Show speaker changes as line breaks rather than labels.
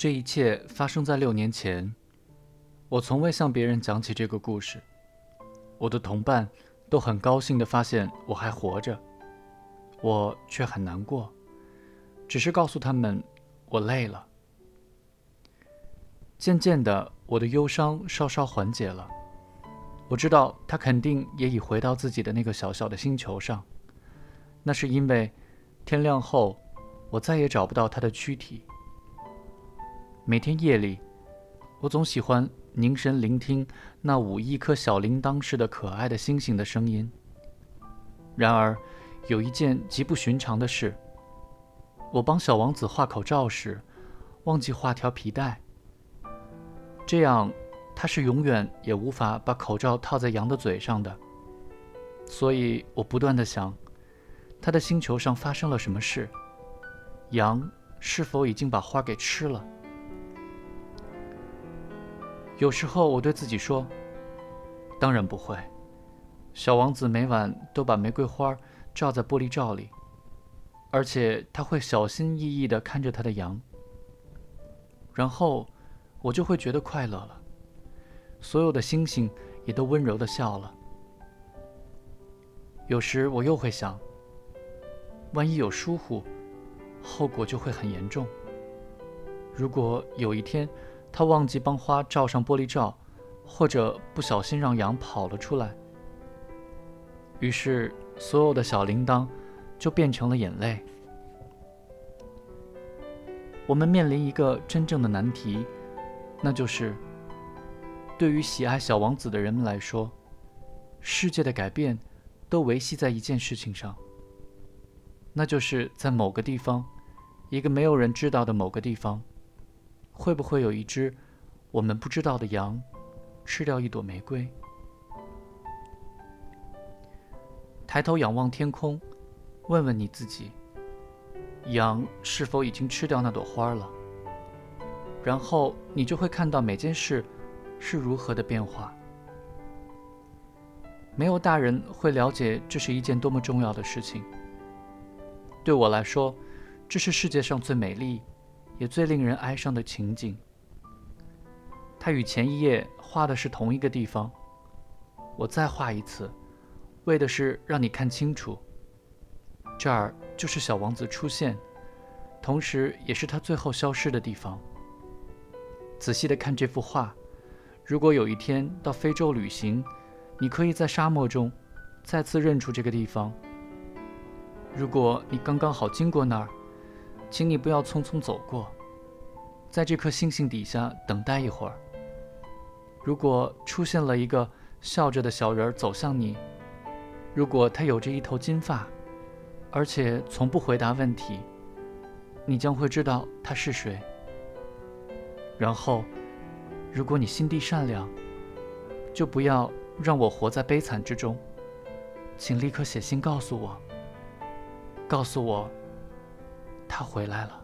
这一切发生在六年前，我从未向别人讲起这个故事。我的同伴都很高兴地发现我还活着，我却很难过，只是告诉他们我累了。渐渐的，我的忧伤稍稍缓解了。我知道他肯定也已回到自己的那个小小的星球上，那是因为天亮后，我再也找不到他的躯体。每天夜里，我总喜欢凝神聆听那五亿颗小铃铛似的可爱的星星的声音。然而，有一件极不寻常的事：我帮小王子画口罩时，忘记画条皮带。这样。他是永远也无法把口罩套在羊的嘴上的，所以我不断的想，他的星球上发生了什么事？羊是否已经把花给吃了？有时候我对自己说，当然不会。小王子每晚都把玫瑰花罩在玻璃罩里，而且他会小心翼翼地看着他的羊，然后我就会觉得快乐了。所有的星星也都温柔的笑了。有时我又会想，万一有疏忽，后果就会很严重。如果有一天他忘记帮花罩上玻璃罩，或者不小心让羊跑了出来，于是所有的小铃铛就变成了眼泪。我们面临一个真正的难题，那就是。对于喜爱小王子的人们来说，世界的改变都维系在一件事情上，那就是在某个地方，一个没有人知道的某个地方，会不会有一只我们不知道的羊吃掉一朵玫瑰？抬头仰望天空，问问你自己：羊是否已经吃掉那朵花了？然后你就会看到每件事。是如何的变化？没有大人会了解这是一件多么重要的事情。对我来说，这是世界上最美丽，也最令人哀伤的情景。它与前一页画的是同一个地方。我再画一次，为的是让你看清楚，这儿就是小王子出现，同时也是他最后消失的地方。仔细的看这幅画。如果有一天到非洲旅行，你可以在沙漠中再次认出这个地方。如果你刚刚好经过那儿，请你不要匆匆走过，在这颗星星底下等待一会儿。如果出现了一个笑着的小人走向你，如果他有着一头金发，而且从不回答问题，你将会知道他是谁。然后。如果你心地善良，就不要让我活在悲惨之中。请立刻写信告诉我，告诉我，他回来了。